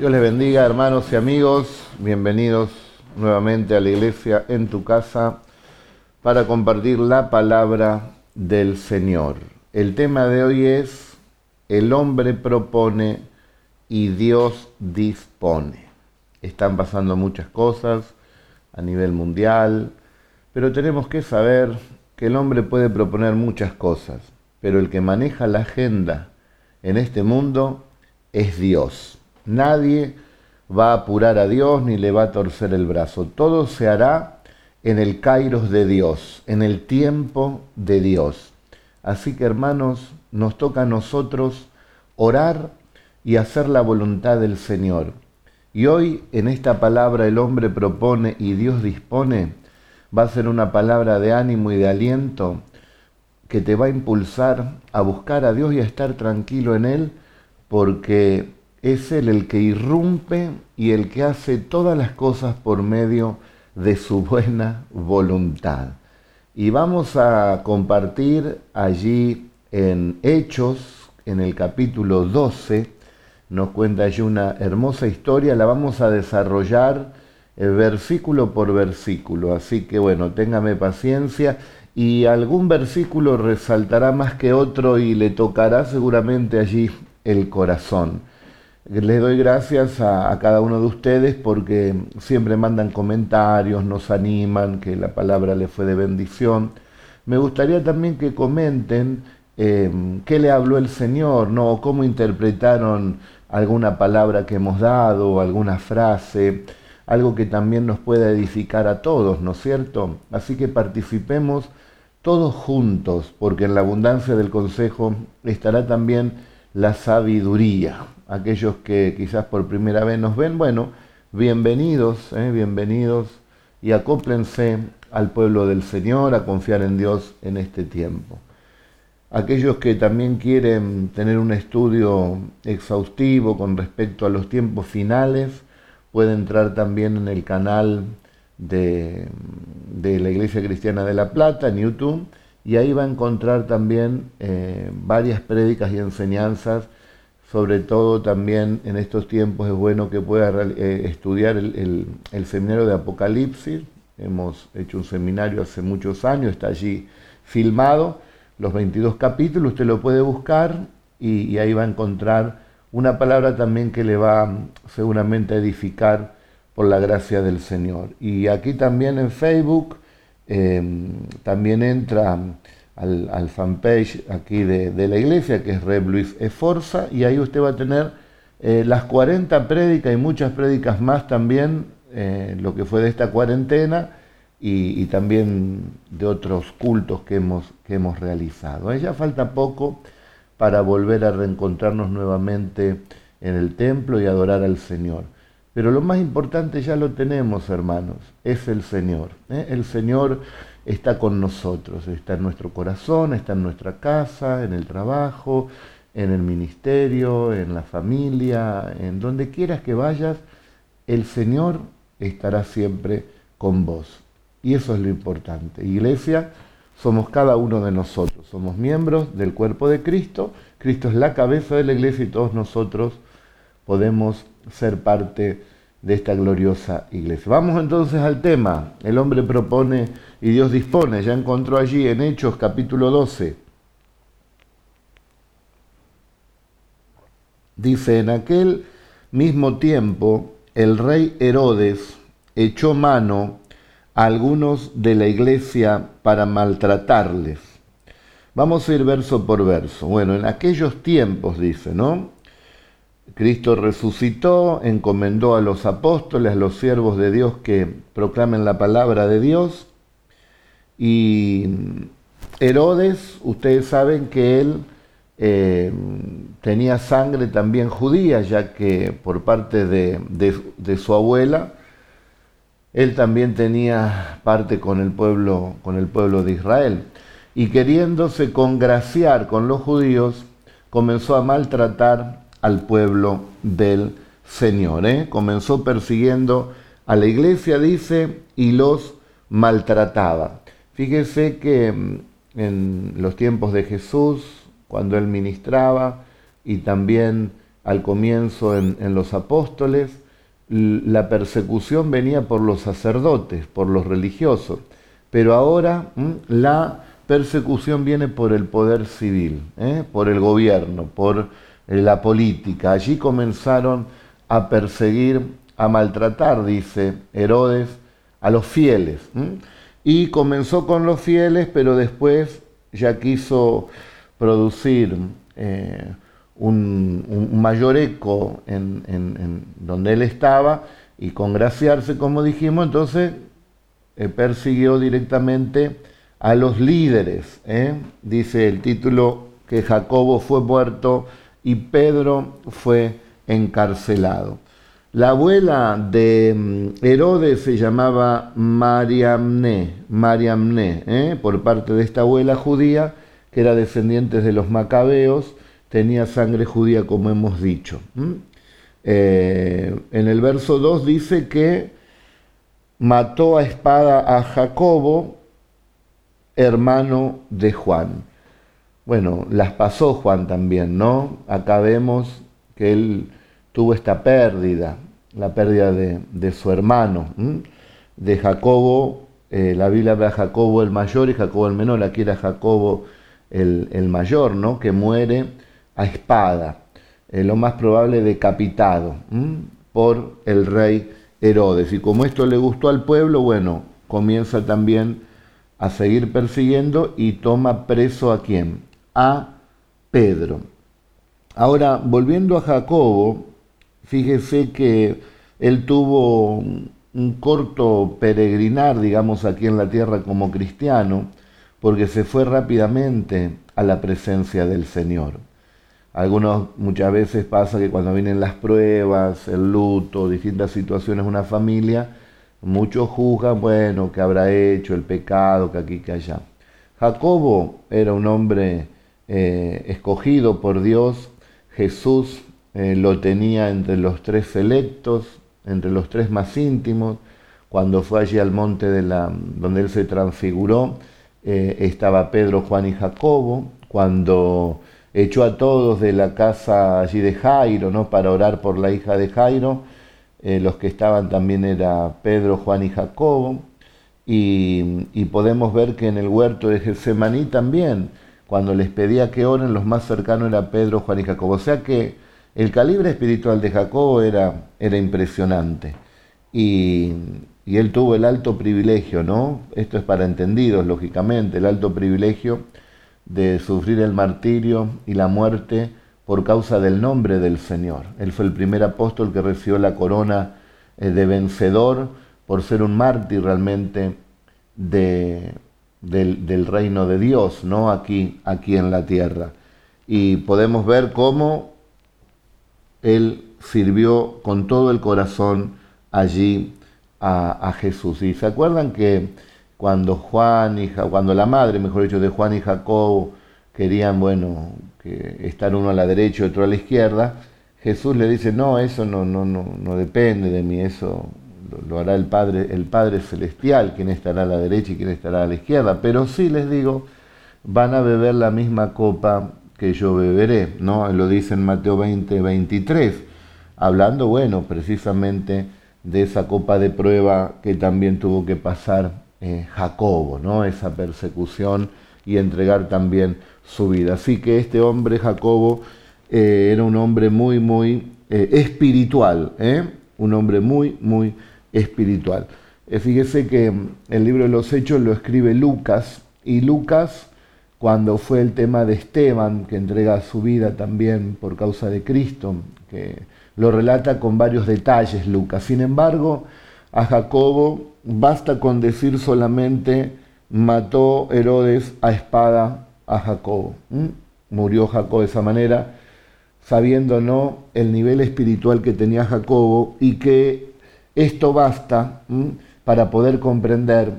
Dios les bendiga, hermanos y amigos. Bienvenidos nuevamente a la iglesia en tu casa para compartir la palabra del Señor. El tema de hoy es el hombre propone y Dios dispone. Están pasando muchas cosas a nivel mundial, pero tenemos que saber que el hombre puede proponer muchas cosas, pero el que maneja la agenda en este mundo es Dios. Nadie va a apurar a Dios ni le va a torcer el brazo. Todo se hará en el kairos de Dios, en el tiempo de Dios. Así que hermanos, nos toca a nosotros orar y hacer la voluntad del Señor. Y hoy en esta palabra el hombre propone y Dios dispone, va a ser una palabra de ánimo y de aliento que te va a impulsar a buscar a Dios y a estar tranquilo en Él, porque es Él el que irrumpe y el que hace todas las cosas por medio de su buena voluntad. Y vamos a compartir allí en Hechos, en el capítulo 12, nos cuenta allí una hermosa historia, la vamos a desarrollar eh, versículo por versículo. Así que bueno, téngame paciencia y algún versículo resaltará más que otro y le tocará seguramente allí el corazón. Les doy gracias a, cada uno de ustedes porque siempre mandan comentarios, nos animan, que la palabra les fue de bendición. Me gustaría también que comenten eh, qué le habló el Señor, ¿no? O cómo interpretaron alguna palabra que hemos dado, alguna frase, algo que también nos pueda edificar a todos, ¿no es cierto? Así que participemos todos juntos, porque en la abundancia del consejo estará también la sabiduría aquellos que quizás por primera vez nos ven, bueno, bienvenidos, eh, bienvenidos y acóplense al pueblo del Señor, a confiar en Dios en este tiempo. Aquellos que también quieren tener un estudio exhaustivo con respecto a los tiempos finales, pueden entrar también en el canal de, la Iglesia Cristiana de La Plata en YouTube y ahí va a encontrar también eh, varias prédicas y enseñanzas sobre todo también en estos tiempos es bueno que pueda eh, estudiar el, seminario de Apocalipsis. Hemos hecho un seminario hace muchos años, está allí filmado, los 22 capítulos, usted lo puede buscar y, ahí va a encontrar una palabra también que le va seguramente a edificar por la gracia del Señor. Y aquí también en Facebook eh, también entra al, fanpage aquí de, la iglesia, que es Reb Luis Eforza, y ahí usted va a tener eh, las 40 prédicas y muchas prédicas más también, eh, lo que fue de esta cuarentena y, también de otros cultos que hemos, que hemos realizado. Ya falta poco para volver a reencontrarnos nuevamente en el templo y adorar al Señor. Pero lo más importante ya lo tenemos, hermanos, es el Señor. ¿eh? El Señor está con nosotros, está en nuestro corazón, está en nuestra casa, en el trabajo, en el ministerio, en la familia, en donde quieras que vayas, el Señor estará siempre con vos. Y eso es lo importante. Iglesia, somos cada uno de nosotros, somos miembros del cuerpo de Cristo, Cristo es la cabeza de la iglesia y todos nosotros podemos ser parte de esta gloriosa iglesia. Vamos entonces al tema. El hombre propone y Dios dispone. Ya encontró allí en Hechos capítulo 12. Dice, en aquel mismo tiempo el rey Herodes echó mano a algunos de la iglesia para maltratarles. Vamos a ir verso por verso. Bueno, en aquellos tiempos, dice, ¿no? Cristo resucitó, encomendó a los apóstoles, a los siervos de Dios que proclamen la palabra de Dios. Y Herodes, ustedes saben que él eh, tenía sangre también judía, ya que por parte de, de, su abuela, él también tenía parte con el pueblo, con el pueblo de Israel. Y queriéndose congraciar con los judíos, comenzó a maltratar al pueblo del Señor. ¿eh? Comenzó persiguiendo a la iglesia, dice, y los maltrataba. Fíjese que mm, en los tiempos de Jesús, cuando él ministraba, y también al comienzo en, los apóstoles, la persecución venía por los sacerdotes, por los religiosos, pero ahora la persecución viene por el poder civil, ¿eh? por el gobierno, por la política. Allí comenzaron a perseguir, a maltratar, dice Herodes, a los fieles. Y comenzó con los fieles, pero después ya quiso producir eh, un, mayor eco en, donde él estaba y congraciarse, como dijimos, entonces eh, persiguió directamente a los líderes. ¿eh? Dice el título que Jacobo fue muerto y Pedro fue encarcelado. La abuela de mm, Herodes se llamaba Mariamne, Mariamne ¿eh? por parte de esta abuela judía, que era descendiente de los macabeos, tenía sangre judía como hemos dicho. Eh, en el verso 2 dice que mató a espada a Jacobo, hermano de Juan. Bueno, las pasó Juan también, ¿no? Acá vemos que él tuvo esta pérdida, la pérdida de, su hermano, de Jacobo, eh, la Biblia habla de Jacobo el mayor y Jacobo el menor, aquí era Jacobo el, mayor, ¿no? Que muere a espada, eh, lo más probable decapitado por el rey Herodes. Y como esto le gustó al pueblo, bueno, comienza también a seguir persiguiendo y toma preso a quién? A Pedro. Ahora, volviendo a Jacobo, Fíjese que él tuvo un corto peregrinar, digamos, aquí en la tierra como cristiano, porque se fue rápidamente a la presencia del Señor. Algunos muchas veces pasa que cuando vienen las pruebas, el luto, distintas situaciones, una familia, muchos juzgan, bueno, que habrá hecho el pecado, que aquí, que allá. Jacobo era un hombre eh, escogido por Dios, Jesús eh, lo tenía entre los tres selectos, entre los tres más íntimos. Cuando fue allí al monte de la, donde él se transfiguró, eh, estaba Pedro, Juan y Jacobo. Cuando echó a todos de la casa allí de Jairo, ¿no? Para orar por la hija de Jairo, los que estaban también era Pedro, Juan y Jacobo. Y, y, podemos ver que en el huerto de Getsemaní también, cuando les pedía que oren, los más cercanos era Pedro, Juan y Jacobo. O sea que el calibre espiritual de Jacobo era, era impresionante y, él tuvo el alto privilegio, ¿no? Esto es para entendidos, lógicamente, el alto privilegio de sufrir el martirio y la muerte por causa del nombre del Señor. Él fue el primer apóstol que recibió la corona eh, de vencedor por ser un mártir realmente de, del, reino de Dios, ¿no? Aquí, aquí en la tierra. Y podemos ver cómo él sirvió con todo el corazón allí a, Jesús. Y se acuerdan que cuando Juan y cuando la madre, mejor dicho, de Juan y Jacob querían, bueno, que estar uno a la derecha y otro a la izquierda, Jesús le dice, no, eso no, no, no, no depende de mí, eso lo, hará el Padre, el Padre Celestial, quien estará a la derecha y quien estará a la izquierda. Pero sí les digo, van a beber la misma copa que yo beberé, ¿no? Lo dice en Mateo 20, 23, hablando, bueno, precisamente de esa copa de prueba que también tuvo que pasar eh, Jacobo, ¿no? Esa persecución y entregar también su vida. Así que este hombre, Jacobo, eh, era un hombre muy, muy eh, espiritual, un hombre muy, muy espiritual. fíjese que el libro de los Hechos lo escribe Lucas y Lucas cuando fue el tema de Esteban, que entrega su vida también por causa de Cristo, que lo relata con varios detalles Lucas. Sin embargo, a Jacobo basta con decir solamente, mató Herodes a espada a Jacobo. Murió Jacobo de esa manera, sabiendo no el nivel espiritual que tenía Jacobo y que esto basta para poder comprender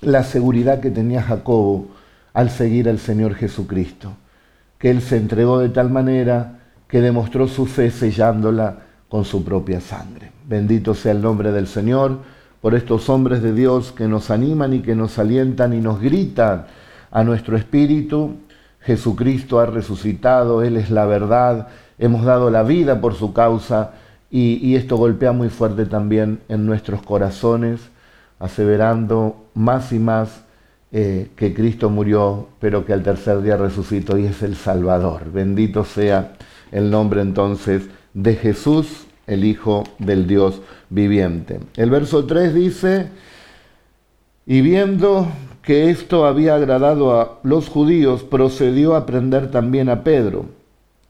la seguridad que tenía Jacobo al seguir al Señor Jesucristo, que Él se entregó de tal manera que demostró su fe sellándola con su propia sangre. Bendito sea el nombre del Señor por estos hombres de Dios que nos animan y que nos alientan y nos gritan a nuestro espíritu. Jesucristo ha resucitado, Él es la verdad, hemos dado la vida por su causa y, esto golpea muy fuerte también en nuestros corazones, aseverando más y más eh, que Cristo murió, pero que al tercer día resucitó y es el Salvador. Bendito sea el nombre entonces de Jesús, el Hijo del Dios viviente. El verso 3 dice, y viendo que esto había agradado a los judíos, procedió a prender también a Pedro.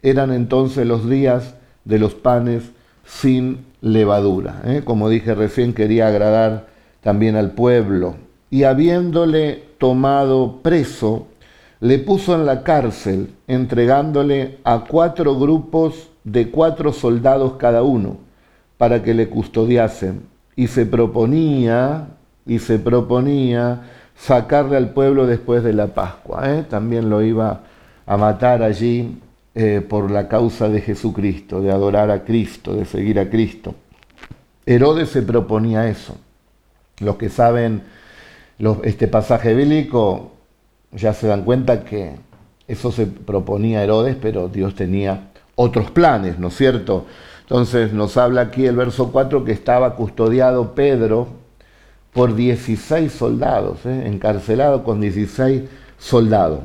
Eran entonces los días de los panes sin levadura. ¿eh? Como dije recién, quería agradar también al pueblo. Y habiéndole tomado preso, le puso en la cárcel, entregándole a cuatro grupos de cuatro soldados cada uno, para que le custodiasen. Y se proponía, y se proponía sacarle al pueblo después de la Pascua. ¿eh? También lo iba a matar allí eh, por la causa de Jesucristo, de adorar a Cristo, de seguir a Cristo. Herodes se proponía eso. Los que saben este pasaje bíblico ya se dan cuenta que eso se proponía Herodes, pero Dios tenía otros planes, ¿no es cierto? Entonces nos habla aquí el verso 4 que estaba custodiado Pedro por 16 soldados, ¿eh? encarcelado con 16 soldados.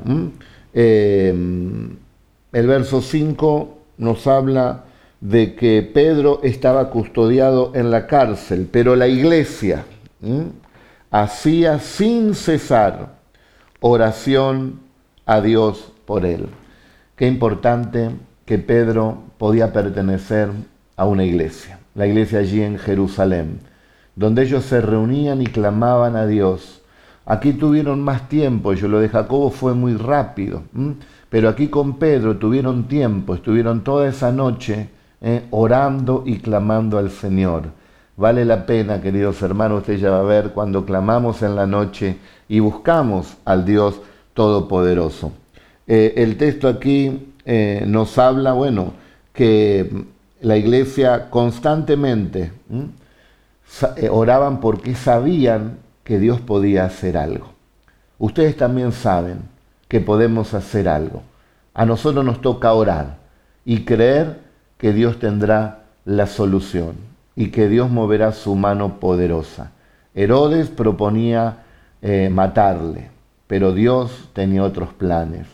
El verso 5 nos habla de que Pedro estaba custodiado en la cárcel, pero la iglesia hacía sin cesar oración a Dios por él. Qué importante que Pedro podía pertenecer a una iglesia, la iglesia allí en Jerusalén, donde ellos se reunían y clamaban a Dios. Aquí tuvieron más tiempo, yo lo de Jacobo fue muy rápido. Pero aquí con Pedro tuvieron tiempo, estuvieron toda esa noche eh, orando y clamando al Señor. Vale la pena, queridos hermanos, usted ya va a ver cuando clamamos en la noche y buscamos al Dios Todopoderoso. Eh, el texto aquí eh, nos habla, bueno, que la iglesia constantemente oraban porque sabían que Dios podía hacer algo. Ustedes también saben que podemos hacer algo. A nosotros nos toca orar y creer que Dios tendrá la solución y que Dios moverá su mano poderosa. Herodes proponía eh, matarle, pero Dios tenía otros planes.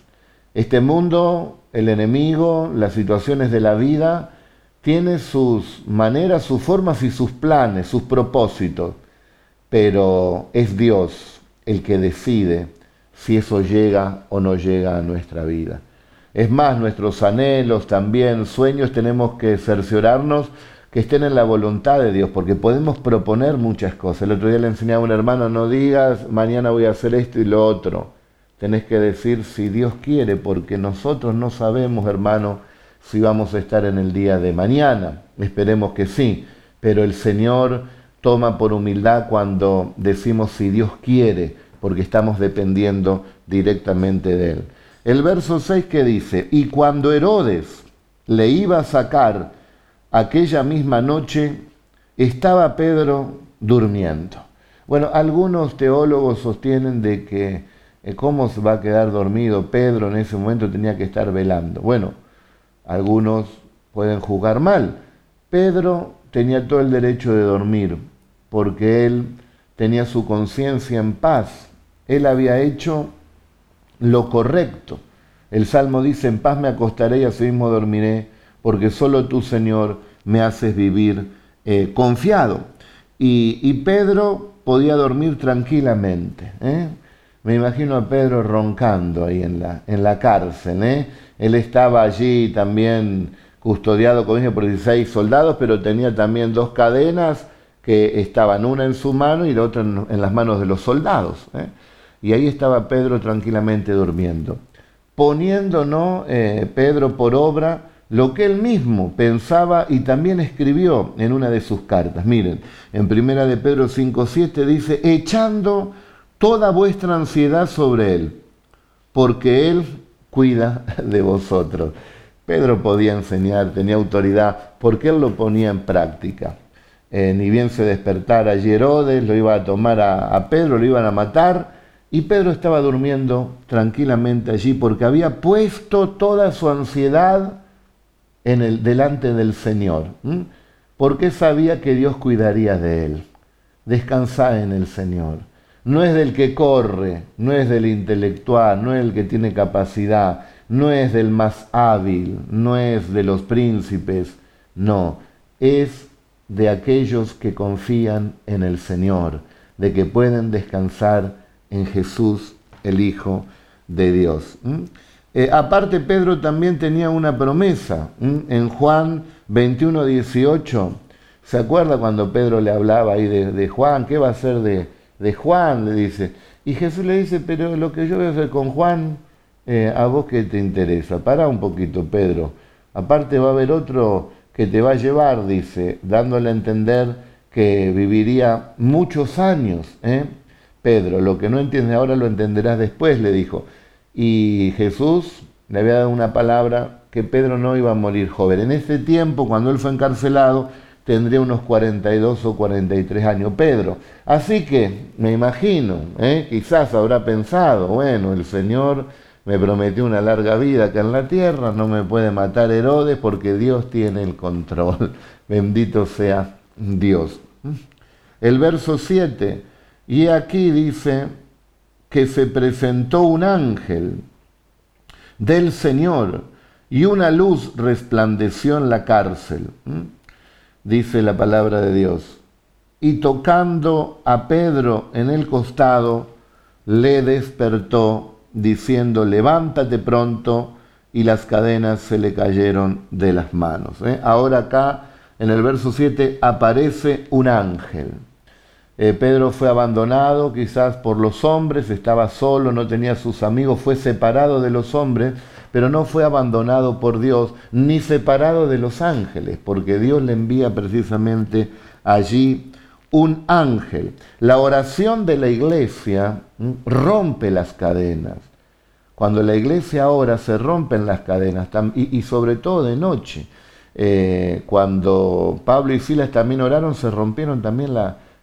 Este mundo, el enemigo, las situaciones de la vida, tiene sus maneras, sus formas y sus planes, sus propósitos, pero es Dios el que decide si eso llega o no llega a nuestra vida. Es más, nuestros anhelos, también sueños, tenemos que cerciorarnos que estén en la voluntad de Dios, porque podemos proponer muchas cosas. El otro día le enseñaba a un hermano, no digas, mañana voy a hacer esto y lo otro. Tenés que decir si Dios quiere, porque nosotros no sabemos, hermano, si vamos a estar en el día de mañana. Esperemos que sí, pero el Señor toma por humildad cuando decimos si Dios quiere porque estamos dependiendo directamente de Él. El verso 6 que dice, y cuando Herodes le iba a sacar aquella misma noche, estaba Pedro durmiendo. Bueno, algunos teólogos sostienen de que eh, cómo se va a quedar dormido Pedro en ese momento tenía que estar velando. Bueno, algunos pueden jugar mal. Pedro tenía todo el derecho de dormir porque él tenía su conciencia en paz él había hecho lo correcto. El Salmo dice, en paz me acostaré y así mismo dormiré, porque solo tú, Señor, me haces vivir eh, confiado. Y, Pedro podía dormir tranquilamente. ¿eh? Me imagino a Pedro roncando ahí en la, en la cárcel. ¿eh? Él estaba allí también custodiado, dije, por 16 soldados, pero tenía también dos cadenas que estaban una en su mano y la otra en las manos de los soldados. Y ahí estaba Pedro tranquilamente durmiendo, poniéndonos eh, Pedro por obra lo que él mismo pensaba y también escribió en una de sus cartas. Miren, en primera de Pedro 5.7 dice, echando toda vuestra ansiedad sobre él, porque él cuida de vosotros. Pedro podía enseñar, tenía autoridad, porque él lo ponía en práctica. Eh, ni bien se despertara Herodes, lo iba a tomar a, a Pedro, lo iban a matar, y Pedro estaba durmiendo tranquilamente allí porque había puesto toda su ansiedad en el, delante del Señor, porque sabía que Dios cuidaría de él. Descansá en el Señor. No es del que corre, no es del intelectual, no es el que tiene capacidad, no es del más hábil, no es de los príncipes, no, es de aquellos que confían en el Señor, de que pueden descansar en Jesús, el Hijo de Dios. Eh, aparte, Pedro también tenía una promesa. En Juan 21, 18, ¿se acuerda cuando Pedro le hablaba ahí de, Juan? ¿Qué va a ser de, de, Juan? Le dice. Y Jesús le dice, pero lo que yo voy a hacer con Juan, eh, a vos que te interesa. Para un poquito, Pedro. Aparte va a haber otro que te va a llevar, dice, dándole a entender que viviría muchos años. ¿eh? Pedro, lo que no entiende ahora lo entenderás después, le dijo. Y Jesús le había dado una palabra que Pedro no iba a morir joven. En ese tiempo, cuando él fue encarcelado, tendría unos 42 o 43 años Pedro. Así que me imagino, ¿eh? quizás habrá pensado, bueno, el Señor me prometió una larga vida acá en la tierra, no me puede matar Herodes porque Dios tiene el control. Bendito sea Dios. El verso 7, y aquí dice que se presentó un ángel del Señor y una luz resplandeció en la cárcel, dice la palabra de Dios. Y tocando a Pedro en el costado, le despertó diciendo, levántate pronto, y las cadenas se le cayeron de las manos. ¿eh? Ahora acá, en el verso 7, aparece un ángel. Eh, Pedro fue abandonado quizás por los hombres, estaba solo, no tenía sus amigos, fue separado de los hombres, pero no fue abandonado por Dios, ni separado de los ángeles, porque Dios le envía precisamente allí un ángel. La oración de la iglesia rompe las cadenas. Cuando la iglesia ora se rompen las cadenas y, sobre todo de noche. Eh, cuando Pablo y Silas también oraron, se rompieron también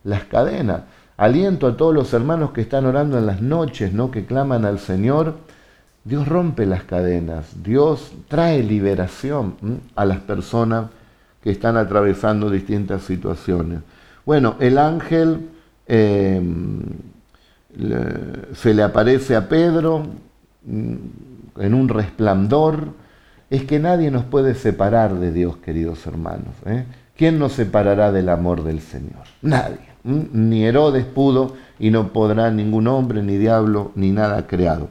las cadenas. Aliento a todos los hermanos que están orando en las noches, ¿no? que claman al Señor. Dios rompe las cadenas, Dios trae liberación a las personas que están atravesando distintas situaciones. Bueno, el ángel em, se le aparece a Pedro en un resplandor. Es que nadie nos puede separar de Dios, queridos hermanos. ¿eh? ¿Quién nos separará del amor del Señor? Nadie. Ni Herodes pudo y no podrá ningún hombre, ni diablo, ni nada creado.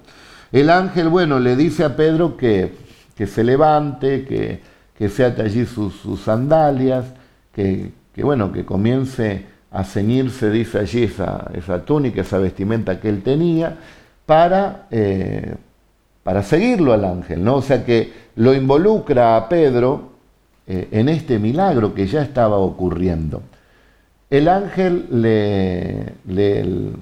El ángel, bueno, le dice a Pedro que, que se levante, que, que se ate allí sus, sandalias, que, que bueno, que comience a ceñirse, dice allí, esa, esa túnica, esa vestimenta que él tenía, para, eh, para seguirlo al ángel, ¿no? O sea que lo involucra a Pedro eh, en este milagro que ya estaba ocurriendo. El ángel le,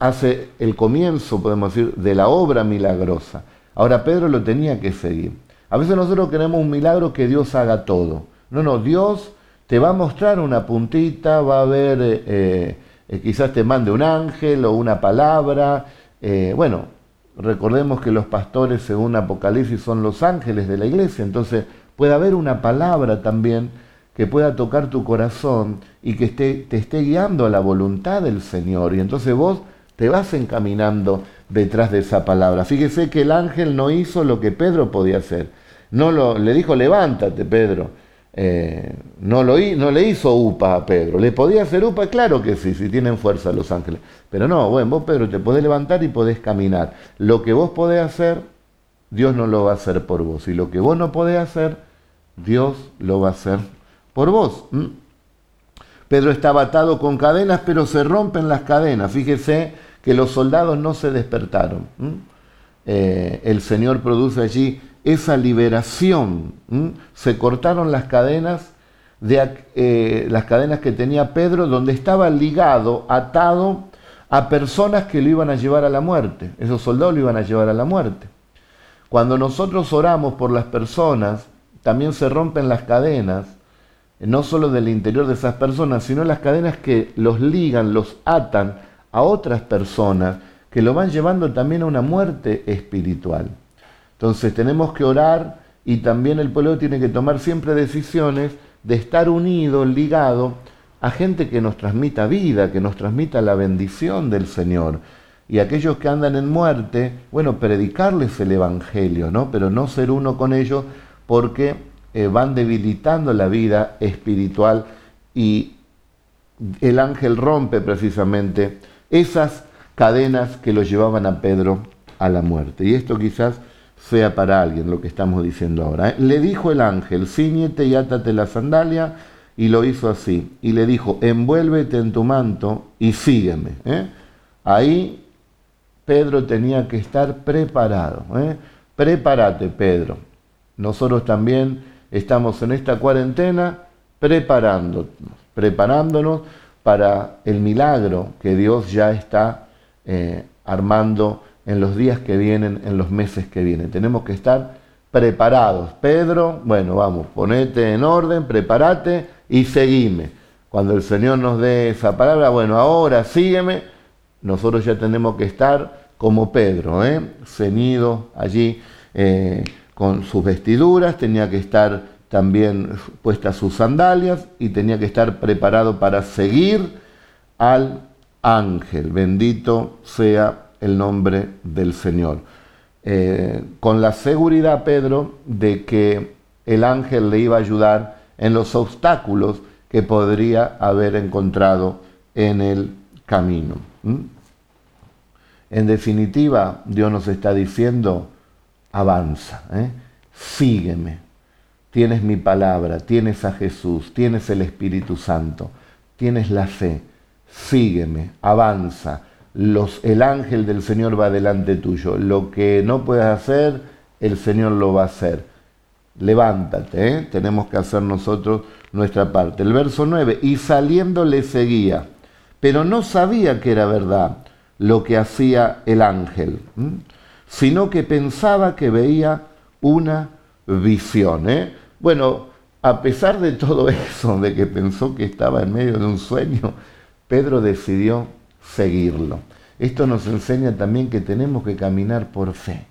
hace el comienzo, podemos decir, de la obra milagrosa. Ahora Pedro lo tenía que seguir. A veces nosotros queremos un milagro que Dios haga todo. No, no, Dios te va a mostrar una puntita, va a ver, eh, eh, quizás te mande un ángel o una palabra. Eh, bueno, recordemos que los pastores, según Apocalipsis, son los ángeles de la iglesia, entonces puede haber una palabra también que pueda tocar tu corazón y que esté, te esté guiando a la voluntad del Señor. Y entonces vos te vas encaminando detrás de esa palabra. Fíjese que el ángel no hizo lo que Pedro podía hacer. No lo, le dijo, levántate, Pedro eh, no, lo, no le hizo UPA a Pedro. ¿Le podía hacer UPA? Claro que sí, si tienen fuerza los ángeles. Pero no, bueno, vos Pedro te podés levantar y podés caminar. Lo que vos podés hacer, Dios no lo va a hacer por vos. Y lo que vos no podés hacer, Dios lo va a hacer por vos. Pedro estaba atado con cadenas, pero se rompen las cadenas. Fíjese que los soldados no se despertaron. Eh, el Señor produce allí esa liberación. Se cortaron las cadenas, de, eh, las cadenas que tenía Pedro, donde estaba ligado, atado a personas que lo iban a llevar a la muerte. Esos soldados lo iban a llevar a la muerte. Cuando nosotros oramos por las personas, también se rompen las cadenas, no solo del interior de esas personas, sino las cadenas que los ligan, los atan a otras personas, que lo van llevando también a una muerte espiritual. Entonces tenemos que orar y también el pueblo tiene que tomar siempre decisiones de estar unido, ligado a gente que nos transmita vida, que nos transmita la bendición del Señor. Y aquellos que andan en muerte, bueno, predicarles el Evangelio, ¿no? Pero no ser uno con ellos porque eh, van debilitando la vida espiritual y el ángel rompe precisamente esas cadenas que lo llevaban a Pedro a la muerte. Y esto quizás sea para alguien lo que estamos diciendo ahora. ¿eh? Le dijo el ángel, ciñete y átate la sandalia, y lo hizo así. Y le dijo, envuélvete en tu manto y sígueme. ¿eh? Ahí Pedro tenía que estar preparado. ¿eh? Prepárate, Pedro. Nosotros también estamos en esta cuarentena preparándonos, preparándonos para el milagro que Dios ya está eh, armando en los días que vienen, en los meses que vienen. Tenemos que estar preparados. Pedro, bueno, vamos, ponete en orden, prepárate y seguime. Cuando el Señor nos dé esa palabra, bueno, ahora sígueme, nosotros ya tenemos que estar como Pedro, ¿eh? allí eh, con sus vestiduras, tenía que estar también puestas sus sandalias y tenía que estar preparado para seguir al ángel. Bendito sea el nombre del Señor. Eh, con la seguridad, Pedro, de que el ángel le iba a ayudar en los obstáculos que podría haber encontrado en el camino. En definitiva, Dios nos está diciendo, avanza, ¿eh? sígueme, tienes mi palabra, tienes a Jesús, tienes el Espíritu Santo, tienes la fe, sígueme, avanza. El ángel del Señor va delante tuyo. Lo que no puedes hacer, el Señor lo va a hacer. Levántate, ¿eh? tenemos que hacer nosotros nuestra parte. El verso 9, y saliendo le seguía, pero no sabía que era verdad lo que hacía el ángel, sino que pensaba que veía una visión. ¿eh? Bueno, a pesar de todo eso, de que pensó que estaba en medio de un sueño, Pedro decidió seguirlo. Esto nos enseña también que tenemos que caminar por fe.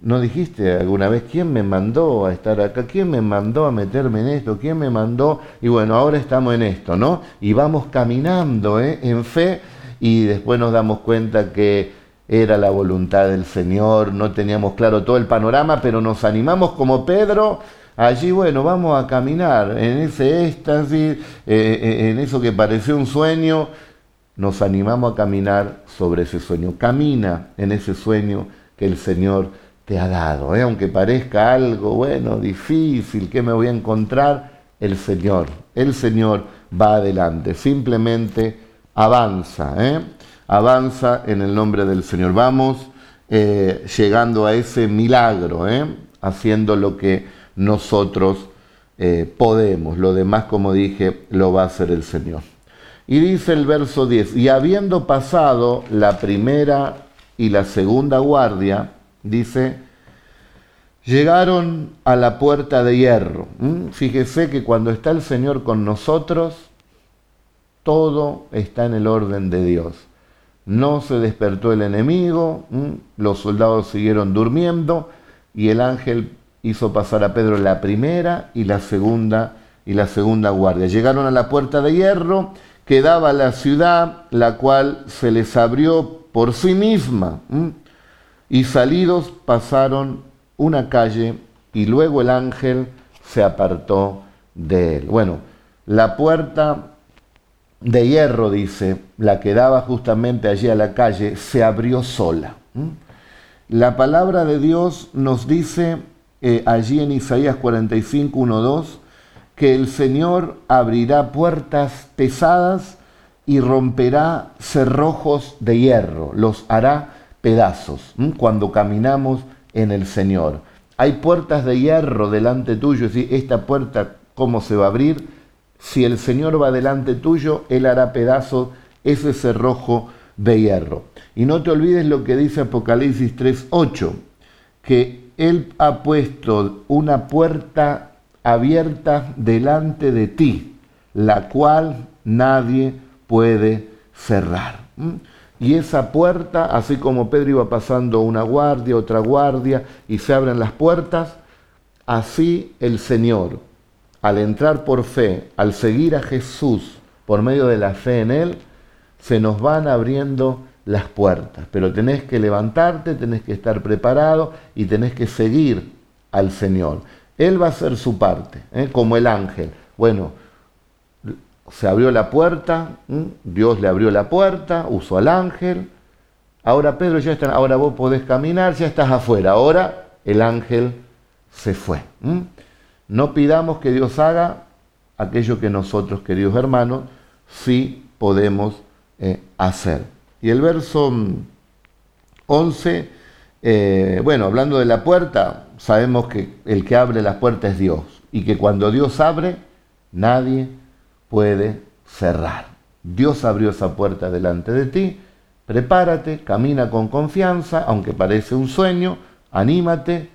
¿No dijiste alguna vez quién me mandó a estar acá? ¿Quién me mandó a meterme en esto? ¿Quién me mandó? Y bueno, ahora estamos en esto, ¿no? Y vamos caminando ¿eh? en fe y después nos damos cuenta que era la voluntad del Señor, no teníamos claro todo el panorama, pero nos animamos como Pedro Allí, bueno, vamos a caminar en ese éxtasis, eh, eh, en eso que pareció un sueño, nos animamos a caminar sobre ese sueño. Camina en ese sueño que el Señor te ha dado. ¿eh? Aunque parezca algo, bueno, difícil, que me voy a encontrar? El Señor, el Señor va adelante. Simplemente avanza, avanza en el nombre del Señor. Vamos llegando a ese milagro, haciendo lo que nosotros eh, podemos. Lo demás, como dije, lo va a hacer el Señor. Y dice el verso 10, y habiendo pasado la primera y la segunda guardia, dice, llegaron a la puerta de hierro. ¿Mm? Fíjese que cuando está el Señor con nosotros, todo está en el orden de Dios. No se despertó el enemigo, los soldados siguieron durmiendo y el ángel hizo pasar a Pedro la primera y la segunda y la segunda guardia. Llegaron a la puerta de hierro que daba a la ciudad, la cual se les abrió por sí misma. Y salidos pasaron una calle y luego el ángel se apartó de él. Bueno, la puerta de hierro, dice, la que daba justamente allí a la calle, se abrió sola. La palabra de Dios nos dice eh, allí en Isaías 45, 1, 2, que el Señor abrirá puertas pesadas y romperá cerrojos de hierro, los hará pedazos cuando caminamos en el Señor. Hay puertas de hierro delante tuyo, y esta puerta, ¿cómo se va a abrir? Si el Señor va delante tuyo, Él hará pedazos ese cerrojo de hierro. Y no te olvides lo que dice Apocalipsis 3.8, que él ha puesto una puerta abierta delante de ti, la cual nadie puede cerrar. Y esa puerta, así como Pedro iba pasando una guardia, otra guardia, y se abren las puertas, así el Señor, al entrar por fe, al seguir a Jesús por medio de la fe en Él, se nos van abriendo las puertas. Pero tenés que levantarte, tenés que estar preparado y tenés que seguir al Señor. Él va a hacer su parte, ¿eh? como el ángel. Bueno, se abrió la puerta, Dios le abrió la puerta, usó al ángel. Ahora Pedro ya está, ahora vos podés caminar, ya estás afuera. Ahora el ángel se fue. No pidamos que Dios haga aquello que nosotros, queridos hermanos, sí podemos eh, hacer. Y el verso 11, eh, bueno, hablando de la puerta, sabemos que el que abre las puertas es Dios y que cuando Dios abre, nadie puede cerrar. Dios abrió esa puerta delante de ti, prepárate, camina con confianza, aunque parece un sueño, anímate,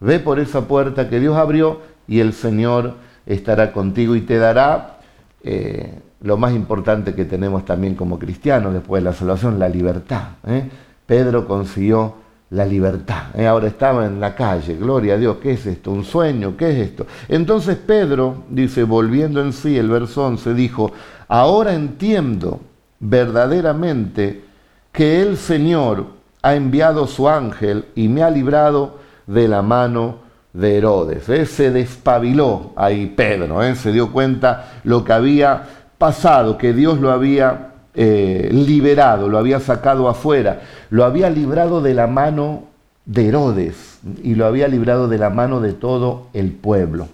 ve por esa puerta que Dios abrió y el Señor estará contigo y te dará eh, lo más importante que tenemos también como cristianos después de la salvación, la libertad. ¿eh? Pedro consiguió la libertad. ¿eh? Ahora estaba en la calle, gloria a Dios, ¿qué es esto? ¿Un sueño? ¿Qué es esto? Entonces Pedro, dice, volviendo en sí, el verso 11, dijo, ahora entiendo verdaderamente que el Señor ha enviado su ángel y me ha librado de la mano de Herodes. ¿eh? Se despabiló ahí Pedro, ¿eh? se dio cuenta lo que había pasado, que Dios lo había eh, liberado, lo había sacado afuera, lo había librado de la mano de Herodes y lo había librado de la mano de todo el pueblo.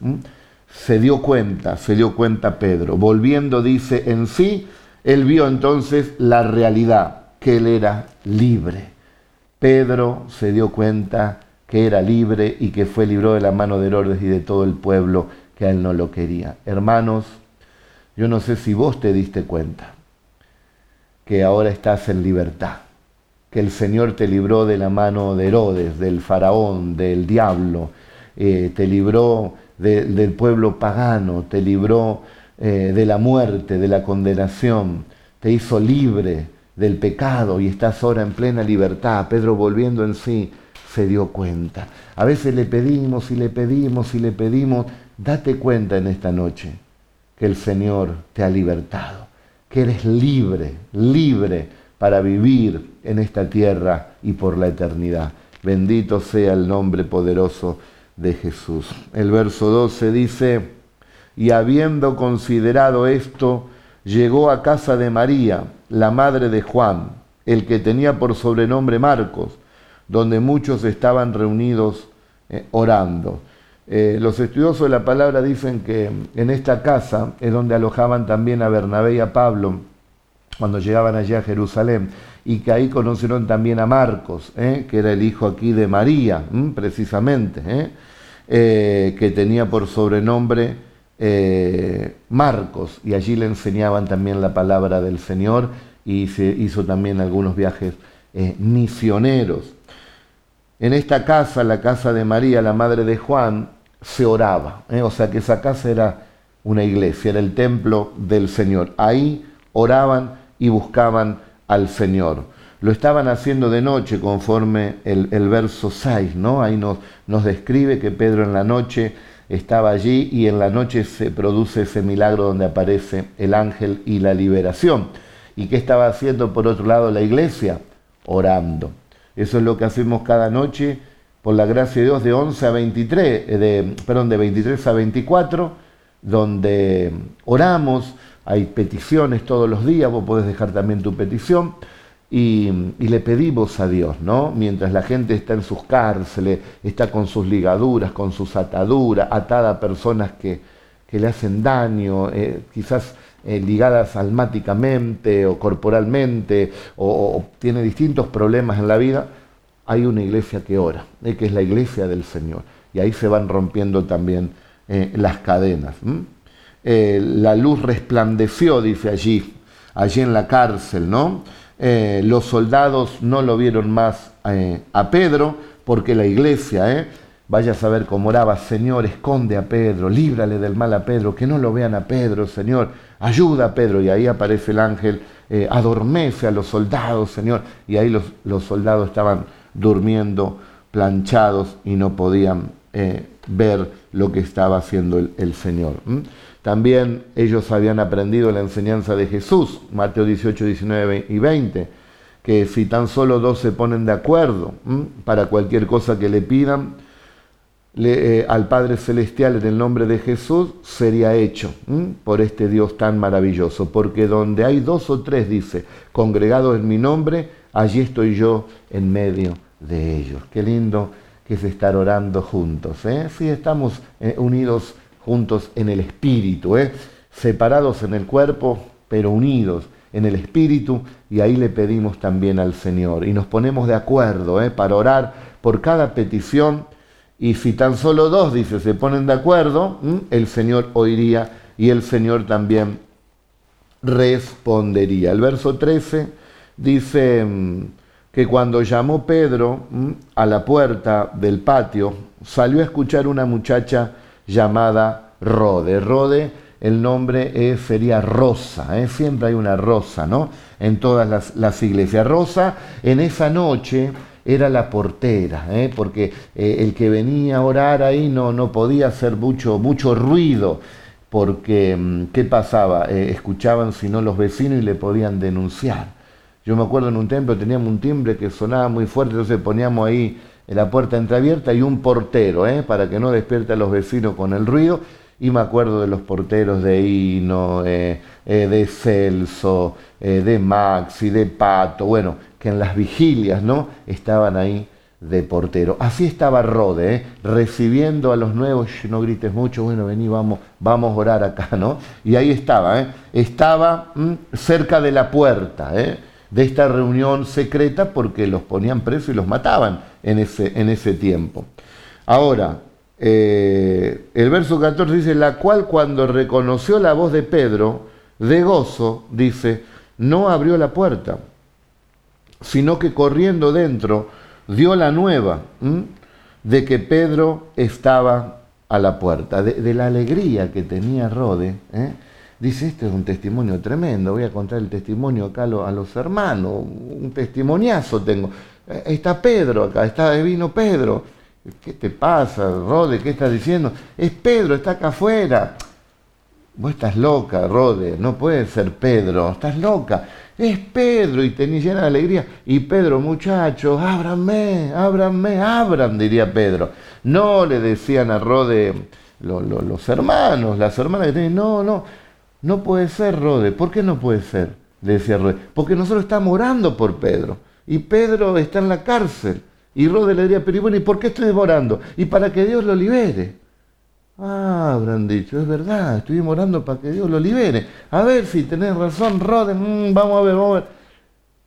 Se dio cuenta, se dio cuenta Pedro. Volviendo, dice, en sí, él vio entonces la realidad, que él era libre. Pedro se dio cuenta que era libre y que fue librado de la mano de Herodes y de todo el pueblo que a él no lo quería. Hermanos, yo no sé si vos te diste cuenta que ahora estás en libertad, que el Señor te libró de la mano de Herodes, del faraón, del diablo, eh, te libró del pueblo pagano, te libró eh, de la muerte, de la condenación, te hizo libre del pecado y estás ahora en plena libertad. Pedro volviendo en sí se dio cuenta. A veces le pedimos y le pedimos y le pedimos, date cuenta en esta noche que el Señor te ha libertado que eres libre, libre para vivir en esta tierra y por la eternidad. Bendito sea el nombre poderoso de Jesús. El verso 12 dice, y habiendo considerado esto, llegó a casa de María, la madre de Juan, el que tenía por sobrenombre Marcos, donde muchos estaban reunidos eh, orando. Eh, los estudiosos de la palabra dicen que en esta casa es donde alojaban también a Bernabé y a Pablo cuando llegaban allí a Jerusalén y que ahí conocieron también a Marcos, ¿eh? que era el hijo aquí de María, precisamente, ¿eh? que tenía por sobrenombre Marcos y allí le enseñaban también la palabra del Señor y se hizo también algunos viajes misioneros. En esta casa, la casa de María, la madre de Juan, se oraba. ¿eh? O sea que esa casa era una iglesia, era el templo del Señor. Ahí oraban y buscaban al Señor. Lo estaban haciendo de noche conforme el, verso 6, ¿no? Ahí nos, nos describe que Pedro en la noche estaba allí y en la noche se produce ese milagro donde aparece el ángel y la liberación. ¿Y qué estaba haciendo por otro lado la iglesia? Orando. Eso es lo que hacemos cada noche por la gracia de Dios, de 11 a 23, eh, perdón, de 23 a 24, donde oramos, hay peticiones todos los días, vos podés dejar también tu petición, y, le pedimos a Dios, ¿no? Mientras la gente está en sus cárceles, está con sus ligaduras, con sus ataduras, atada a personas que, le hacen daño, eh, quizás eh, ligadas almáticamente o corporalmente, o tiene distintos problemas en la vida, hay una iglesia que ora, eh, que es la iglesia del Señor. Y ahí se van rompiendo también eh, las cadenas. Eh, la luz resplandeció, dice allí, allí en la cárcel, ¿no? los soldados no lo vieron más a Pedro, porque la iglesia, vaya a saber cómo oraba, Señor, esconde a Pedro, líbrale del mal a Pedro, que no lo vean a Pedro, Señor, ayuda a Pedro. Y ahí aparece el ángel, adormece a los soldados, Señor. Y ahí los, los soldados estaban durmiendo planchados y no podían eh, ver lo que estaba haciendo el, Señor. También ellos habían aprendido la enseñanza de Jesús, Mateo 18, 19 y 20, que si tan solo dos se ponen de acuerdo para cualquier cosa que le pidan, eh, al Padre Celestial en el nombre de Jesús sería hecho por este Dios tan maravilloso. Porque donde hay dos o tres, dice, congregados en mi nombre, allí estoy yo en medio de ellos. Qué lindo que es estar orando juntos. ¿eh? Sí, estamos eh, unidos juntos en el espíritu, ¿eh? separados en el cuerpo, pero unidos en el espíritu, y ahí le pedimos también al Señor. Y nos ponemos de acuerdo ¿eh? para orar por cada petición y si tan solo dos, dice, se ponen de acuerdo, el Señor oiría y el Señor también respondería. El verso 13 dice mm, que cuando llamó Pedro a la puerta del patio, salió a escuchar una muchacha llamada Rode. Rode, el nombre sería Rosa, ¿eh? siempre hay una Rosa, ¿no? En todas las, las iglesias. Rosa, en esa noche era la portera, ¿eh? porque eh, el que venía a orar ahí no, no podía hacer mucho, mucho ruido, porque mm, ¿qué pasaba? Eh, escuchaban si no los vecinos y le podían denunciar. Yo me acuerdo en un templo teníamos un timbre que sonaba muy fuerte, entonces poníamos ahí la puerta entreabierta y un portero, para que no despierte a los vecinos con el ruido. Y me acuerdo de los porteros de Hino, de Celso, de Maxi, de Pato, bueno, que en las vigilias, ¿no? Estaban ahí de portero. Así estaba Rode, ¿eh? recibiendo a los nuevos, no grites mucho, bueno, vení, vamos, vamos a orar acá, ¿no? Y ahí estaba, ¿eh? estaba cerca de la puerta ¿eh? de esta reunión secreta porque los ponían presos y los mataban en ese, en ese tiempo. Ahora, el verso 14 dice, la cual cuando reconoció la voz de Pedro, de gozo, dice, no abrió la puerta sino que corriendo dentro dio la nueva de que Pedro estaba a la puerta, de, la alegría que tenía Rode. ¿eh? Dice, este es un testimonio tremendo, voy a contar el testimonio acá a, los hermanos, un testimoniazo tengo. Eh, está Pedro acá, está vino Pedro. ¿Qué te pasa, Rode? ¿Qué estás diciendo? Es Pedro, está acá afuera. Vos estás loca, Rode, no puede ser Pedro, estás loca es Pedro y tenía llena de alegría. Y Pedro, muchachos, ábranme, ábranme, abran, diría Pedro. No le decían a Rode los hermanos, las hermanas que tenían, no, no, no puede ser Rode. ¿Por qué no puede ser? Le decía Rode. Porque nosotros estamos orando por Pedro. Y Pedro está en la cárcel. Y Rode le diría, pero bueno, ¿y por qué estoy orando? Y para que Dios lo libere. Ah, habrán dicho, es verdad, estuvimos orando para que Dios lo libere. A ver si tenés razón, Roden, mm, vamos a ver, vamos a ver.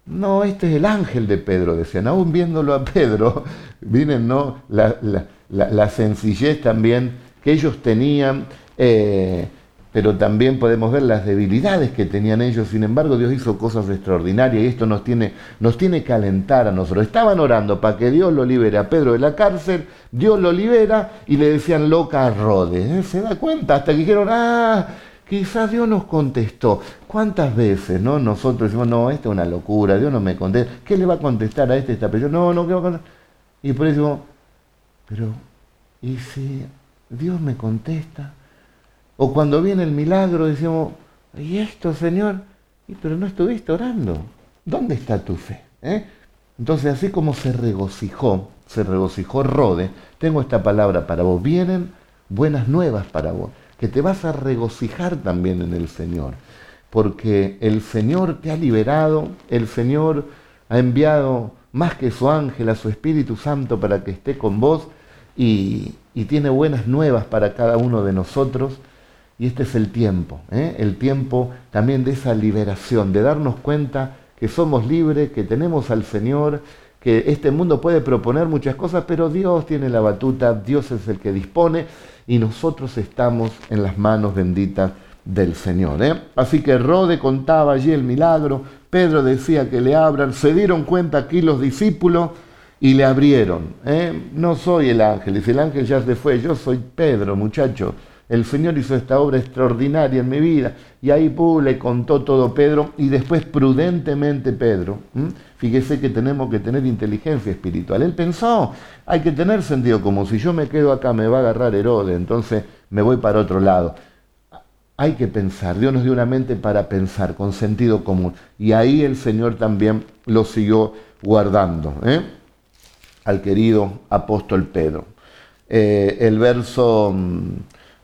No, este es el ángel de Pedro, decían, aún viéndolo a Pedro, vienen ¿no? la, sencillez también que ellos tenían. Eh, pero también podemos ver las debilidades que tenían ellos. Sin embargo, Dios hizo cosas extraordinarias y esto nos tiene, nos tiene que alentar a nosotros. Estaban orando para que Dios lo libere a Pedro de la cárcel, Dios lo libera y le decían loca a Rode. ¿Eh? ¿Se da cuenta? Hasta que dijeron, ah, quizás Dios nos contestó. ¿Cuántas veces no? nosotros decimos, no, esta es una locura, Dios no me contesta. ¿Qué le va a contestar a este esta persona? No, no, ¿qué va a contestar? Y por eso pero, ¿y si Dios me contesta? O cuando viene el milagro decimos, ¿y esto, Señor? pero no estuviste orando. ¿Dónde está tu fe? ¿Eh? Entonces, así como se regocijó, se regocijó Rode, tengo esta palabra para vos. Vienen buenas nuevas para vos, que te vas a regocijar también en el Señor, porque el Señor te ha liberado, el Señor ha enviado más que su ángel a su Espíritu Santo para que esté con vos y, y tiene buenas nuevas para cada uno de nosotros y este es el tiempo, ¿eh? el tiempo también de esa liberación, de darnos cuenta que somos libres, que tenemos al Señor, que este mundo puede proponer muchas cosas, pero Dios tiene la batuta, Dios es el que dispone y nosotros estamos en las manos benditas del Señor. ¿eh? Así que Rode contaba allí el milagro, Pedro decía que le abran, se dieron cuenta aquí los discípulos y le abrieron. ¿eh? No soy el ángel, dice el ángel ya se fue, yo soy Pedro, muchacho el Señor hizo esta obra extraordinaria en mi vida. Y ahí le contó todo Pedro y después prudentemente Pedro, fíjese que tenemos que tener inteligencia espiritual. Él pensó, hay que tener sentido como si yo me quedo acá me va a agarrar Herodes, entonces me voy para otro lado. Hay que pensar, Dios nos dio una mente para pensar con sentido común. Y ahí el Señor también lo siguió guardando, ¿eh? al querido apóstol Pedro. Eh, el verso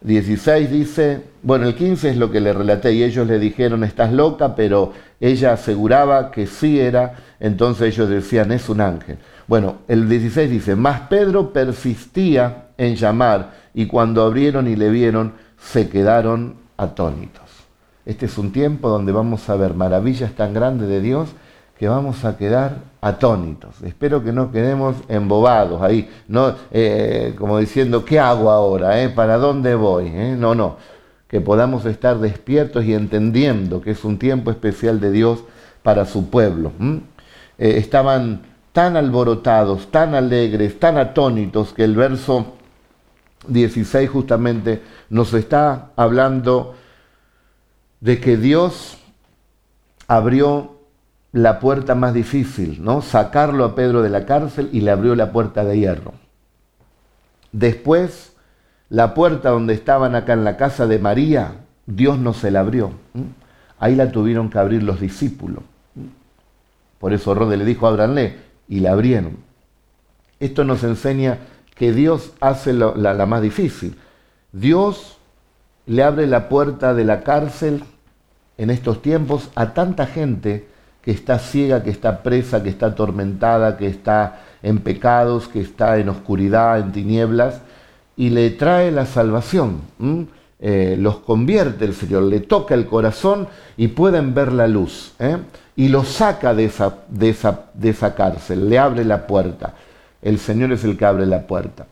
16 mm, dice, bueno, el 15 es lo que le relaté y ellos le dijeron, estás loca, pero ella aseguraba que sí era, entonces ellos decían, es un ángel. Bueno, el 16 dice, más Pedro persistía en llamar y cuando abrieron y le vieron, se quedaron atónitos. Este es un tiempo donde vamos a ver maravillas tan grandes de Dios que vamos a quedar atónitos. Espero que no quedemos embobados ahí, no, eh, como diciendo, ¿qué hago ahora? Eh? ¿Para dónde voy? Eh? No, no, que podamos estar despiertos y entendiendo que es un tiempo especial de Dios para su pueblo. estaban tan alborotados, tan alegres, tan atónitos, que el verso 16 justamente nos está hablando de que Dios abrió la puerta más difícil, ¿no? Sacarlo a Pedro de la cárcel y le abrió la puerta de hierro. Después, la puerta donde estaban acá en la casa de María, Dios no se la abrió. Ahí la tuvieron que abrir los discípulos. Por eso Rode le dijo, ábranle, y la abrieron. Esto nos enseña que Dios hace la, la más difícil. Dios le abre la puerta de la cárcel en estos tiempos a tanta gente que está ciega, que está presa, que está atormentada, que está en pecados, que está en oscuridad, en tinieblas, y le trae la salvación. Eh, los convierte el Señor, le toca el corazón y pueden ver la luz. ¿eh? Y los saca de esa, de, esa, de esa cárcel, le abre la puerta. El Señor es el que abre la puerta.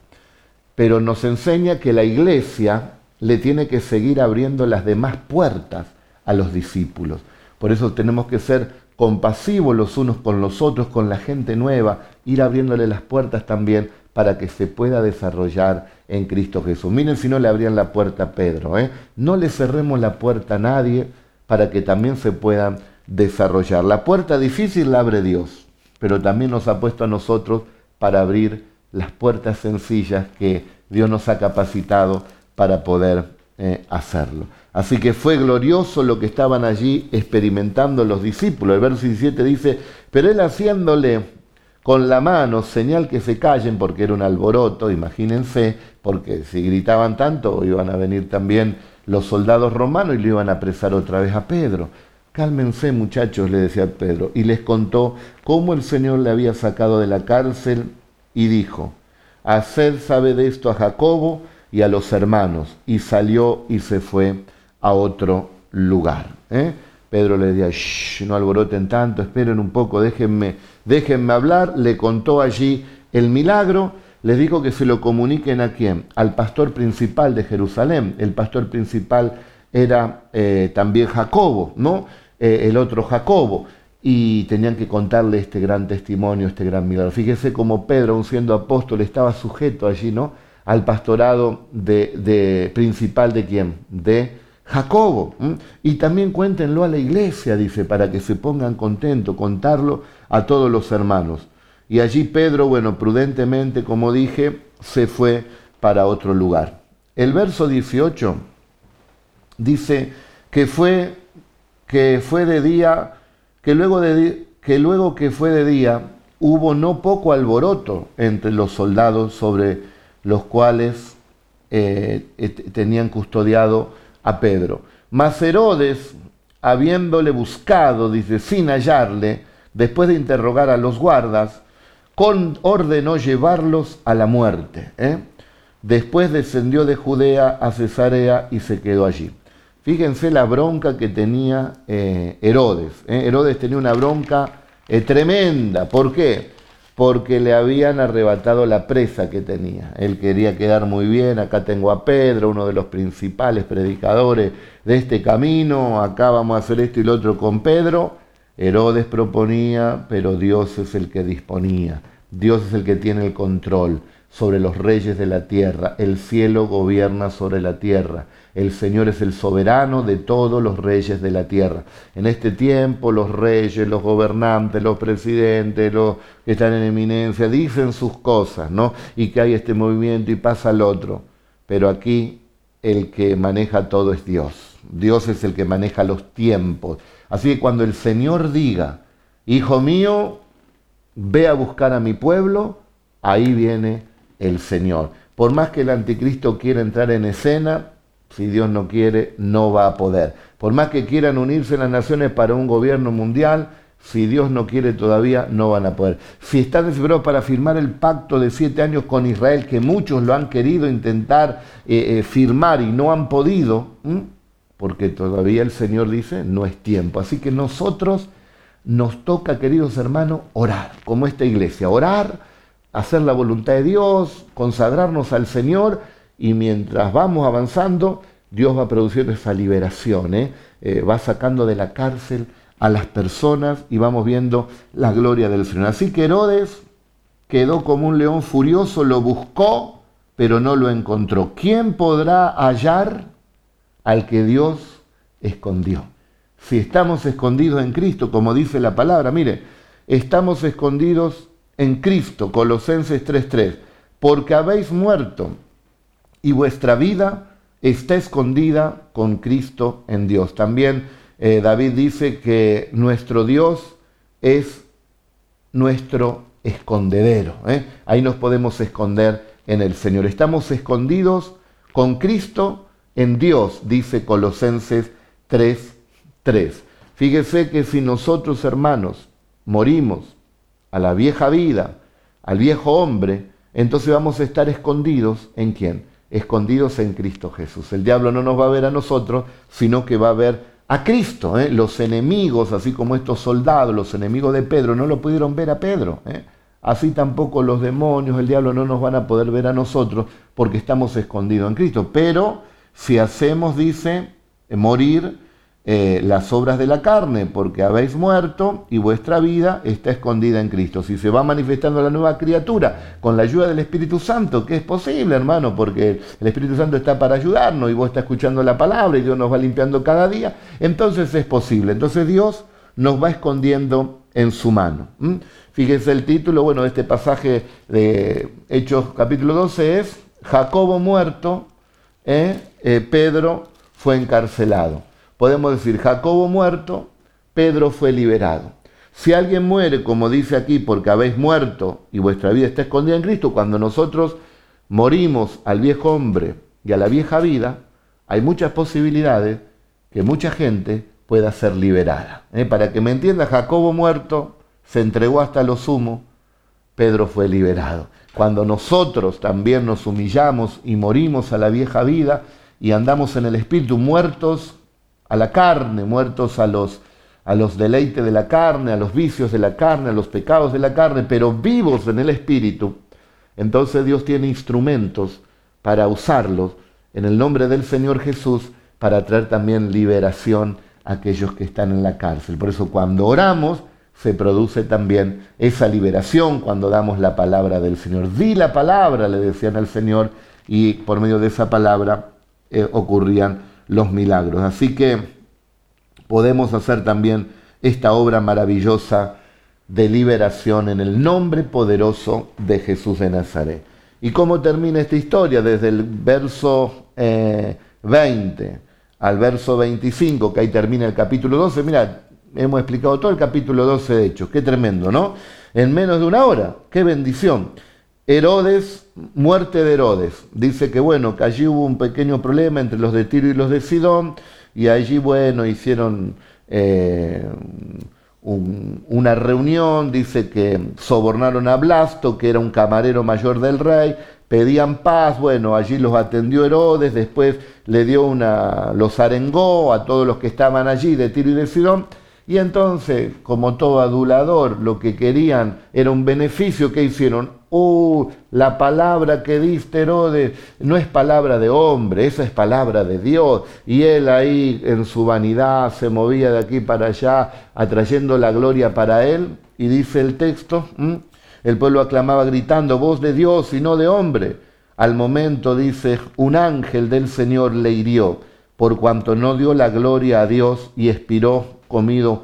Pero nos enseña que la iglesia le tiene que seguir abriendo las demás puertas a los discípulos. Por eso tenemos que ser compasivos los unos con los otros, con la gente nueva, ir abriéndole las puertas también para que se pueda desarrollar en Cristo Jesús. Miren si no le abrían la puerta a Pedro, ¿eh? no le cerremos la puerta a nadie para que también se puedan desarrollar. La puerta difícil la abre Dios, pero también nos ha puesto a nosotros para abrir las puertas sencillas que Dios nos ha capacitado para poder eh, hacerlo. Así que fue glorioso lo que estaban allí experimentando los discípulos. El verso 17 dice, pero él haciéndole con la mano señal que se callen porque era un alboroto, imagínense, porque si gritaban tanto iban a venir también los soldados romanos y le iban a apresar otra vez a Pedro. Cálmense muchachos, le decía Pedro, y les contó cómo el Señor le había sacado de la cárcel y dijo, haced sabe de esto a Jacobo y a los hermanos, y salió y se fue a otro lugar. ¿eh? Pedro le decía, no alboroten tanto, esperen un poco, déjenme, déjenme hablar. Le contó allí el milagro, les dijo que se lo comuniquen a quién, al pastor principal de Jerusalén. El pastor principal era eh, también Jacobo, ¿no? Eh, el otro Jacobo. Y tenían que contarle este gran testimonio, este gran milagro. Fíjese cómo Pedro, aun siendo apóstol, estaba sujeto allí, ¿no? Al pastorado de, de principal de quién? De Jacobo. Y también cuéntenlo a la iglesia, dice, para que se pongan contentos, contarlo a todos los hermanos. Y allí Pedro, bueno, prudentemente, como dije, se fue para otro lugar. El verso 18 dice que fue, que fue de día, que luego, de, que luego que fue de día, hubo no poco alboroto entre los soldados sobre los cuales eh, tenían custodiado a Pedro. Mas Herodes, habiéndole buscado, dice, sin hallarle, después de interrogar a los guardas, con, ordenó llevarlos a la muerte. ¿eh? Después descendió de Judea a Cesarea y se quedó allí. Fíjense la bronca que tenía eh, Herodes. ¿eh? Herodes tenía una bronca tremenda. ¿Por qué? Porque le habían arrebatado la presa que tenía. Él quería quedar muy bien, acá tengo a Pedro, uno de los principales predicadores de este camino, acá vamos a hacer esto y lo otro con Pedro. Herodes proponía, pero Dios es el que disponía, Dios es el que tiene el control sobre los reyes de la tierra, el cielo gobierna sobre la tierra, el Señor es el soberano de todos los reyes de la tierra. En este tiempo los reyes, los gobernantes, los presidentes, los que están en eminencia, dicen sus cosas, ¿no? Y que hay este movimiento y pasa el otro. Pero aquí el que maneja todo es Dios. Dios es el que maneja los tiempos. Así que cuando el Señor diga, hijo mío, ve a buscar a mi pueblo, ahí viene el Señor. Por más que el anticristo quiera entrar en escena, si Dios no quiere, no va a poder. Por más que quieran unirse las naciones para un gobierno mundial, si Dios no quiere todavía, no van a poder. Si están desesperados para firmar el pacto de siete años con Israel, que muchos lo han querido intentar eh, eh, firmar y no han podido, porque todavía el Señor dice, no es tiempo. Así que nosotros nos toca, queridos hermanos, orar, como esta iglesia, orar, hacer la voluntad de Dios, consagrarnos al Señor y mientras vamos avanzando, Dios va produciendo esa liberación, ¿eh? Eh, va sacando de la cárcel a las personas y vamos viendo la gloria del Señor. Así que Herodes quedó como un león furioso, lo buscó, pero no lo encontró. ¿Quién podrá hallar al que Dios escondió? Si estamos escondidos en Cristo, como dice la palabra, mire, estamos escondidos en Cristo, Colosenses 3:3, porque habéis muerto y vuestra vida está escondida con Cristo en Dios. También eh, David dice que nuestro Dios es nuestro escondedero. ¿eh? Ahí nos podemos esconder en el Señor. Estamos escondidos con Cristo en Dios, dice Colosenses 3:3. Fíjese que si nosotros, hermanos, morimos a la vieja vida, al viejo hombre, entonces vamos a estar escondidos en quién? Escondidos en Cristo Jesús. El diablo no nos va a ver a nosotros, sino que va a ver a Cristo. ¿eh? Los enemigos, así como estos soldados, los enemigos de Pedro, no lo pudieron ver a Pedro. ¿eh? Así tampoco los demonios, el diablo no nos van a poder ver a nosotros porque estamos escondidos en Cristo. Pero si hacemos, dice, morir eh, las obras de la carne, porque habéis muerto y vuestra vida está escondida en Cristo. Si se va manifestando la nueva criatura con la ayuda del Espíritu Santo, que es posible, hermano, porque el Espíritu Santo está para ayudarnos y vos estás escuchando la palabra y Dios nos va limpiando cada día, entonces es posible. Entonces Dios nos va escondiendo en su mano. Fíjense el título, bueno, de este pasaje de Hechos capítulo 12 es Jacobo muerto, ¿eh? Eh, Pedro fue encarcelado podemos decir, Jacobo muerto, Pedro fue liberado. Si alguien muere, como dice aquí, porque habéis muerto y vuestra vida está escondida en Cristo, cuando nosotros morimos al viejo hombre y a la vieja vida, hay muchas posibilidades que mucha gente pueda ser liberada. ¿eh? Para que me entienda, Jacobo muerto se entregó hasta lo sumo, Pedro fue liberado. Cuando nosotros también nos humillamos y morimos a la vieja vida y andamos en el espíritu muertos a la carne, muertos a los, a los deleites de la carne, a los vicios de la carne, a los pecados de la carne, pero vivos en el Espíritu, entonces Dios tiene instrumentos para usarlos en el nombre del Señor Jesús para traer también liberación a aquellos que están en la cárcel. Por eso cuando oramos se produce también esa liberación cuando damos la palabra del Señor. Di la palabra, le decían al Señor, y por medio de esa palabra eh, ocurrían los milagros. Así que podemos hacer también esta obra maravillosa de liberación en el nombre poderoso de Jesús de Nazaret. ¿Y cómo termina esta historia? Desde el verso 20 eh, al verso 25, que ahí termina el capítulo 12. Mira, hemos explicado todo el capítulo 12 de Hechos. Qué tremendo, ¿no? En menos de una hora. Qué bendición. Herodes, muerte de Herodes. Dice que bueno, que allí hubo un pequeño problema entre los de Tiro y los de Sidón, y allí, bueno, hicieron eh, una reunión, dice que sobornaron a Blasto, que era un camarero mayor del rey, pedían paz, bueno, allí los atendió Herodes, después le dio una, los arengó a todos los que estaban allí de Tiro y de Sidón, y entonces, como todo adulador, lo que querían era un beneficio que hicieron. Uh, la palabra que diste Herodes no es palabra de hombre, esa es palabra de Dios. Y él ahí en su vanidad se movía de aquí para allá, atrayendo la gloria para él. Y dice el texto, El pueblo aclamaba gritando, voz de Dios y no de hombre. Al momento, dice, un ángel del Señor le hirió, por cuanto no dio la gloria a Dios y expiró comido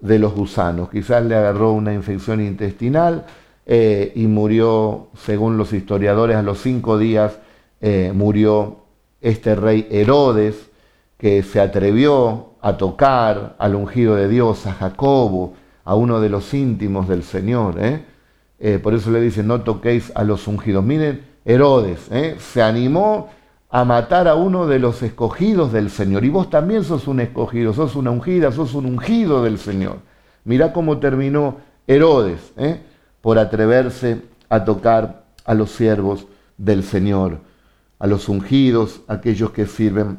de los gusanos. Quizás le agarró una infección intestinal eh, y murió, según los historiadores, a los cinco días eh, murió este rey Herodes, que se atrevió a tocar al ungido de Dios, a Jacobo, a uno de los íntimos del Señor. ¿eh? por eso le dice, no toquéis a los ungidos. Miren, Herodes se animó a matar a uno de los escogidos del Señor. Y vos también sos un escogido, sos una ungida, sos un ungido del Señor. Mirá cómo terminó Herodes ¿eh? Por atreverse a tocar a los siervos del Señor, a los ungidos, aquellos que sirven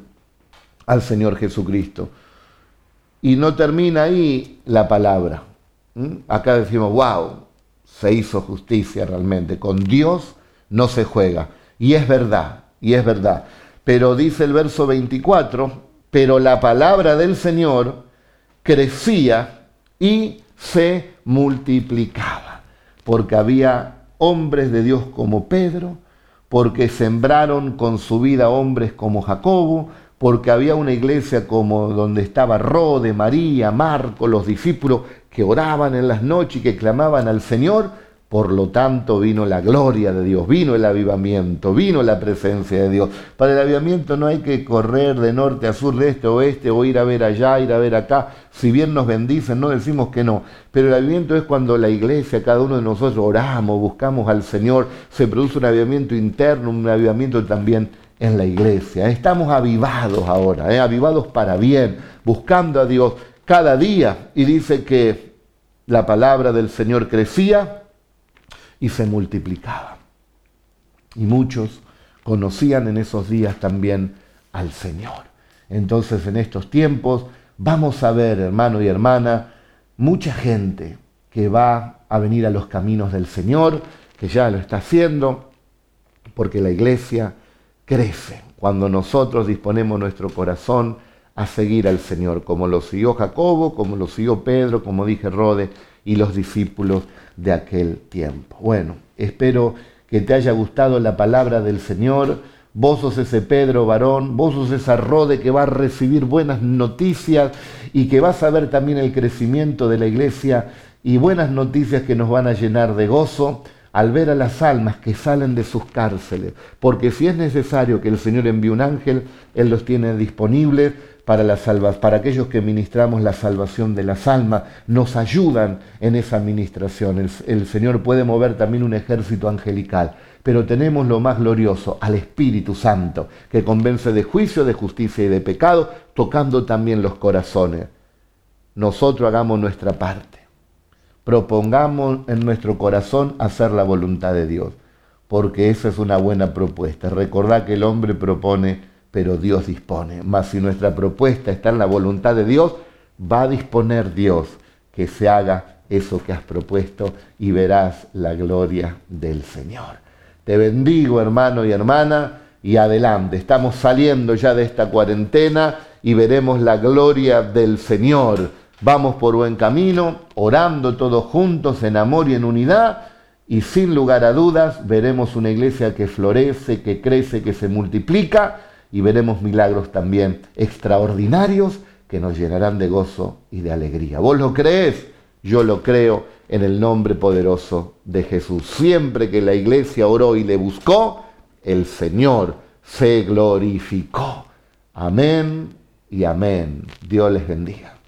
al Señor Jesucristo. Y no termina ahí la palabra. Acá decimos, wow, se hizo justicia realmente. Con Dios no se juega. Y es verdad, y es verdad. Pero dice el verso 24, pero la palabra del Señor crecía y se multiplicaba, porque había hombres de Dios como Pedro, porque sembraron con su vida hombres como Jacobo, porque había una iglesia como donde estaba Rode, María, Marco, los discípulos que oraban en las noches y que clamaban al Señor, por lo tanto vino la gloria de Dios, vino el avivamiento, vino la presencia de Dios. Para el avivamiento no hay que correr de norte a sur, de este a oeste, o ir a ver allá, ir a ver acá. Si bien nos bendicen, no decimos que no. Pero el avivamiento es cuando la iglesia, cada uno de nosotros oramos, buscamos al Señor, se produce un avivamiento interno, un avivamiento también en la iglesia. Estamos avivados ahora, ¿eh? avivados para bien, buscando a Dios cada día. Y dice que la palabra del Señor crecía y se multiplicaba. Y muchos conocían en esos días también al Señor. Entonces en estos tiempos vamos a ver, hermano y hermana, mucha gente que va a venir a los caminos del Señor, que ya lo está haciendo, porque la iglesia crece cuando nosotros disponemos nuestro corazón a seguir al Señor, como lo siguió Jacobo, como lo siguió Pedro, como dije Rode, y los discípulos de aquel tiempo. Bueno, espero que te haya gustado la palabra del Señor. Vos sos ese Pedro varón, vos sos esa Rode que va a recibir buenas noticias y que vas a ver también el crecimiento de la iglesia y buenas noticias que nos van a llenar de gozo al ver a las almas que salen de sus cárceles. Porque si es necesario que el Señor envíe un ángel, Él los tiene disponibles para, para aquellos que ministramos la salvación de las almas, nos ayudan en esa administración. El, el Señor puede mover también un ejército angelical, pero tenemos lo más glorioso, al Espíritu Santo, que convence de juicio, de justicia y de pecado, tocando también los corazones. Nosotros hagamos nuestra parte. Propongamos en nuestro corazón hacer la voluntad de Dios, porque esa es una buena propuesta. Recordad que el hombre propone pero Dios dispone. Mas si nuestra propuesta está en la voluntad de Dios, va a disponer Dios que se haga eso que has propuesto y verás la gloria del Señor. Te bendigo hermano y hermana y adelante. Estamos saliendo ya de esta cuarentena y veremos la gloria del Señor. Vamos por buen camino, orando todos juntos en amor y en unidad y sin lugar a dudas veremos una iglesia que florece, que crece, que se multiplica y veremos milagros también extraordinarios que nos llenarán de gozo y de alegría. ¿Vos lo crees? Yo lo creo en el nombre poderoso de Jesús. Siempre que la iglesia oró y le buscó, el Señor se glorificó. Amén y amén. Dios les bendiga.